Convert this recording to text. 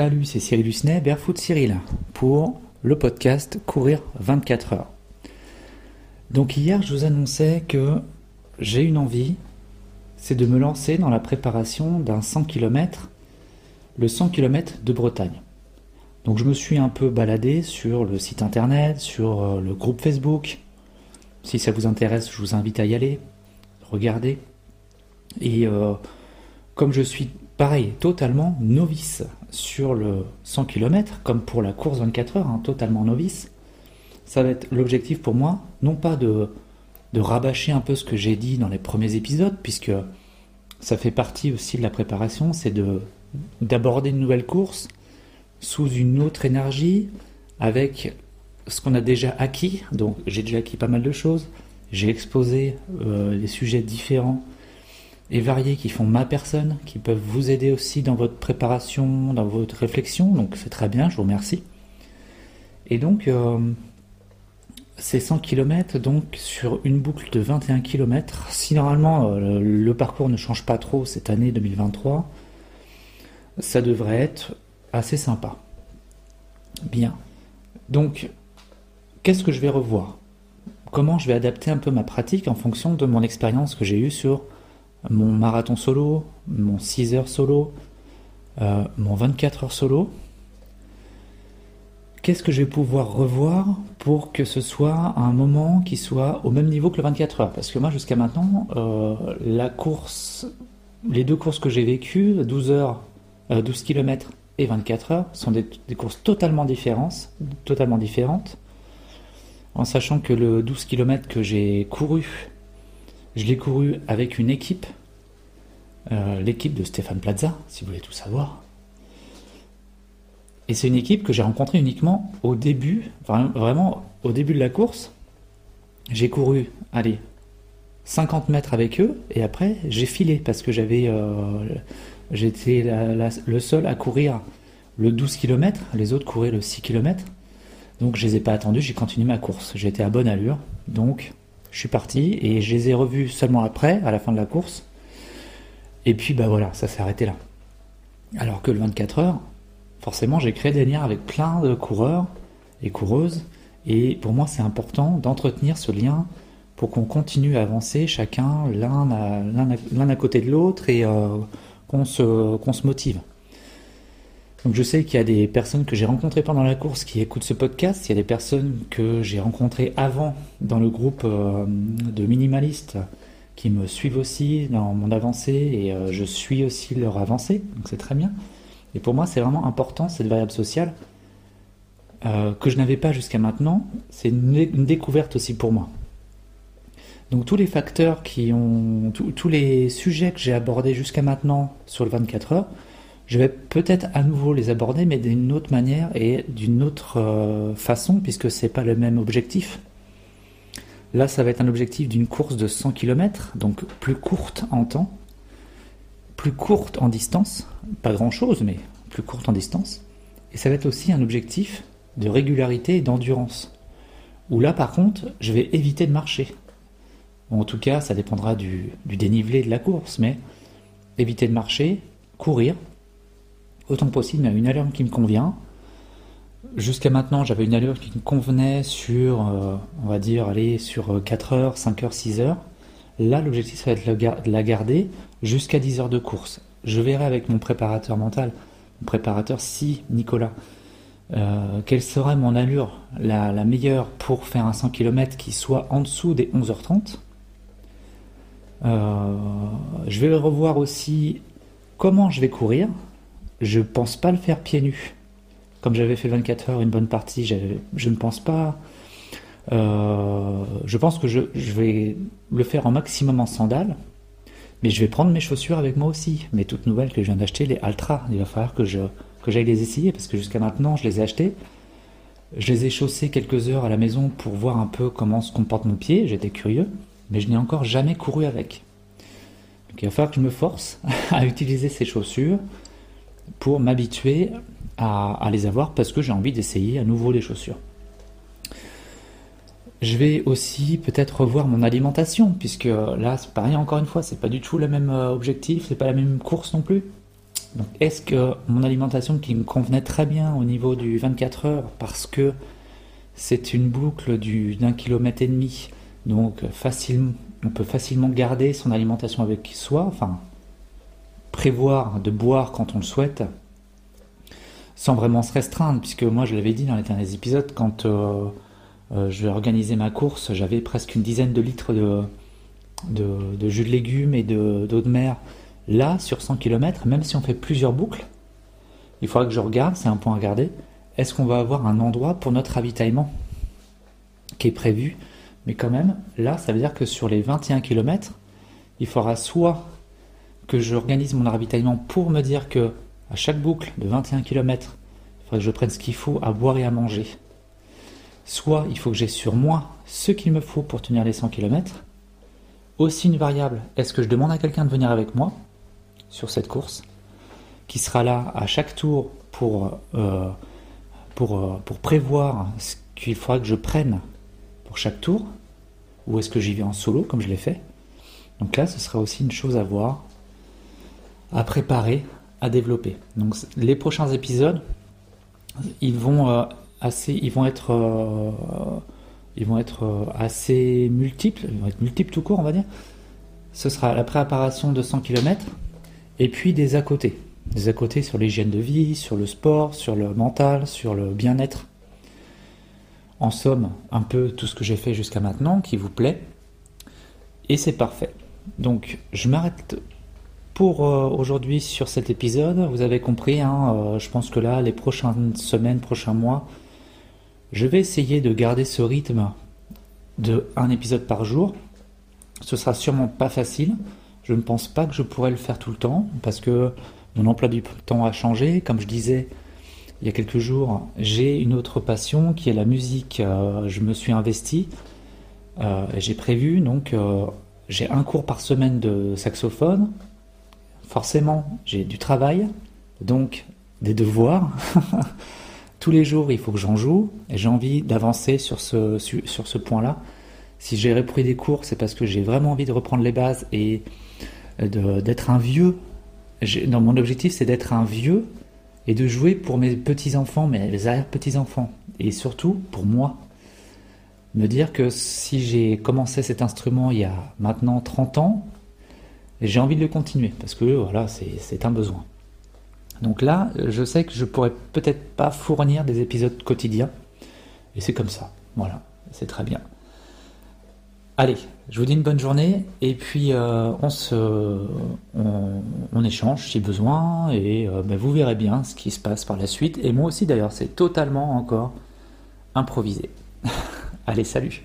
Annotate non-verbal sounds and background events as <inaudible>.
Salut, c'est Cyril Lucnet, Barefoot Cyril, pour le podcast Courir 24 heures. Donc hier, je vous annonçais que j'ai une envie, c'est de me lancer dans la préparation d'un 100 km, le 100 km de Bretagne. Donc je me suis un peu baladé sur le site internet, sur euh, le groupe Facebook. Si ça vous intéresse, je vous invite à y aller, regarder. Et euh, comme je suis pareil, totalement novice sur le 100 km, comme pour la course 24 heures, hein, totalement novice, ça va être l'objectif pour moi, non pas de, rabâcher un peu ce que j'ai dit dans les premiers épisodes, puisque ça fait partie aussi de la préparation, c'est de d'aborder une nouvelle course sous une autre énergie, avec ce qu'on a déjà acquis. Donc j'ai déjà acquis pas mal de choses, j'ai exposé euh, des sujets différents et variés qui font ma personne, qui peuvent vous aider aussi dans votre préparation, dans votre réflexion. Donc c'est très bien, je vous remercie. Et donc, ces 100 km, donc sur une boucle de 21 km, si normalement euh, le parcours ne change pas trop cette année 2023, ça devrait être assez sympa. Bien. Donc, qu'est-ce que je vais revoir? Comment je vais adapter un peu ma pratique en fonction de mon expérience que j'ai eue sur mon marathon solo, mon 6 heures solo, euh, mon 24 heures solo. Qu'est-ce que je vais pouvoir revoir pour que ce soit un moment qui soit au même niveau que le 24 heures? Parce que moi, jusqu'à maintenant, euh, la course, les deux courses que j'ai vécues, 12 heures, 12 km et 24 heures, sont des, des, courses totalement différentes, totalement différentes. En sachant que le 12 km que j'ai couru je l'ai couru avec une équipe, euh, l'équipe de Stéphane Plaza, si vous voulez tout savoir. Et c'est une équipe que j'ai rencontrée uniquement au début, vraiment au début de la course. J'ai couru, allez, 50 mètres avec eux, et après j'ai filé parce que j'avais, euh, j'étais le seul à courir le 12 km, les autres couraient le 6 km. Donc je les ai pas attendus, j'ai continué ma course. J'étais à bonne allure, donc je suis parti et je les ai revus seulement après, à la fin de la course. Et puis bah voilà, ça s'est arrêté là. Alors que le 24 heures, forcément, j'ai créé des liens avec plein de coureurs et coureuses. Et pour moi, c'est important d'entretenir ce lien pour qu'on continue à avancer chacun l'un à, côté de l'autre et euh, qu'on se motive. Donc je sais qu'il y a des personnes que j'ai rencontrées pendant la course qui écoutent ce podcast, il y a des personnes que j'ai rencontrées avant dans le groupe euh, de minimalistes qui me suivent aussi dans mon avancée et euh, je suis aussi leur avancée, donc c'est très bien. Et pour moi c'est vraiment important cette variable sociale euh, que je n'avais pas jusqu'à maintenant, c'est une, découverte aussi pour moi. Donc tous les facteurs qui ont, tous les sujets que j'ai abordés jusqu'à maintenant sur le 24 heures, je vais peut-être à nouveau les aborder, mais d'une autre manière et d'une autre euh, façon, puisque c'est pas le même objectif. Là, ça va être un objectif d'une course de 100 km, donc plus courte en temps, plus courte en distance, pas grand-chose, mais plus courte en distance. Et ça va être aussi un objectif de régularité et d'endurance. Où là, par contre, je vais éviter de marcher. en tout cas, ça dépendra du dénivelé de la course, mais éviter de marcher, courir, autant possible, à une allure qui me convient. Jusqu'à maintenant, j'avais une allure qui me convenait sur, euh, on va dire, aller sur 4 heures, 5 heures, 6 heures. Là, l'objectif, ça va être de la garder jusqu'à 10 heures de course. Je verrai avec mon préparateur mental, mon préparateur, si Nicolas, euh, quelle serait mon allure la, meilleure pour faire un 100 km qui soit en dessous des 11h30. Euh, je vais revoir aussi comment je vais courir, je pense pas le faire pieds nus. Comme j'avais fait 24 heures une bonne partie, je ne pense pas. Euh, je pense que je, vais le faire en maximum en sandales, mais je vais prendre mes chaussures avec moi aussi. Mes toutes nouvelles que je viens d'acheter, les Altra. Il va falloir que j'aille les essayer parce que jusqu'à maintenant je les ai achetées. Je les ai chaussées quelques heures à la maison pour voir un peu comment se comporte mon pied. J'étais curieux, mais je n'ai encore jamais couru avec. Donc il va falloir que je me force <laughs> à utiliser ces chaussures pour m'habituer à, les avoir parce que j'ai envie d'essayer à nouveau les chaussures. Je vais aussi peut-être revoir mon alimentation, puisque là, c'est pareil encore une fois, c'est pas du tout le même euh, objectif, c'est pas la même course non plus. Donc est-ce que mon alimentation qui me convenait très bien au niveau du 24 heures parce que c'est une boucle d'un kilomètre et demi, donc facile, on peut facilement garder son alimentation avec soi, enfin prévoir de boire quand on le souhaite, sans vraiment se restreindre, puisque moi je l'avais dit dans les derniers épisodes, quand euh, euh, je ma course, j'avais presque une dizaine de litres de, de, jus de légumes et d'eau de, mer. Là, sur 100 km, même si on fait plusieurs boucles, il faudra que je regarde, c'est un point à regarder, est-ce qu'on va avoir un endroit pour notre ravitaillement qui est prévu Mais quand même, là, ça veut dire que sur les 21 km, il faudra soit que j'organise mon ravitaillement pour me dire que à chaque boucle de 21 km, il faudrait que je prenne ce qu'il faut à boire et à manger. Soit il faut que j'ai sur moi ce qu'il me faut pour tenir les 100 km. Aussi une variable, est-ce que je demande à quelqu'un de venir avec moi sur cette course, qui sera là à chaque tour pour, euh, pour, euh, pour prévoir ce qu'il faudra que je prenne pour chaque tour, ou est-ce que j'y vais en solo comme je l'ai fait? Donc là, ce sera aussi une chose à voir à préparer, à développer. Donc les prochains épisodes, ils vont euh, assez, ils vont être, euh, ils vont être euh, assez multiples, ils vont être multiples tout court, on va dire. Ce sera la préparation de 100 km et puis des à côté, des à côté sur l'hygiène de vie, sur le sport, sur le mental, sur le bien-être. En somme, un peu tout ce que j'ai fait jusqu'à maintenant qui vous plaît. Et c'est parfait. Donc, je m'arrête pour euh, aujourd'hui sur cet épisode. Vous avez compris, hein, euh, je pense que là, les prochaines semaines, prochains mois, je vais essayer de garder ce rythme de un épisode par jour. Ce sera sûrement pas facile. Je ne pense pas que je pourrais le faire tout le temps parce que mon emploi du temps a changé. Comme je disais il y a quelques jours, j'ai une autre passion qui est la musique. Euh, je me suis investi. j'ai prévu donc j'ai un cours par semaine de saxophone, forcément, j'ai du travail, donc des devoirs. <laughs> Tous les jours, il faut que j'en joue, j'ai envie d'avancer sur ce, sur ce point-là. Si j'ai repris des cours, c'est parce que j'ai vraiment envie de reprendre les bases et d'être un vieux. Non, mon objectif, c'est d'être un vieux et de jouer pour mes petits-enfants, mes arrière-petits-enfants, et surtout pour moi. Me dire que si j'ai commencé cet instrument il y a maintenant 30 ans, j'ai envie de le continuer parce que voilà, c'est un besoin. Donc là, je sais que je pourrais peut-être pas fournir des épisodes quotidiens. Et c'est comme ça. Voilà, c'est très bien. Allez, je vous dis une bonne journée et puis euh, on se, on, échange si besoin et euh, ben, vous verrez bien ce qui se passe par la suite. Et moi aussi d'ailleurs, c'est totalement encore improvisé. <laughs> Allez, salut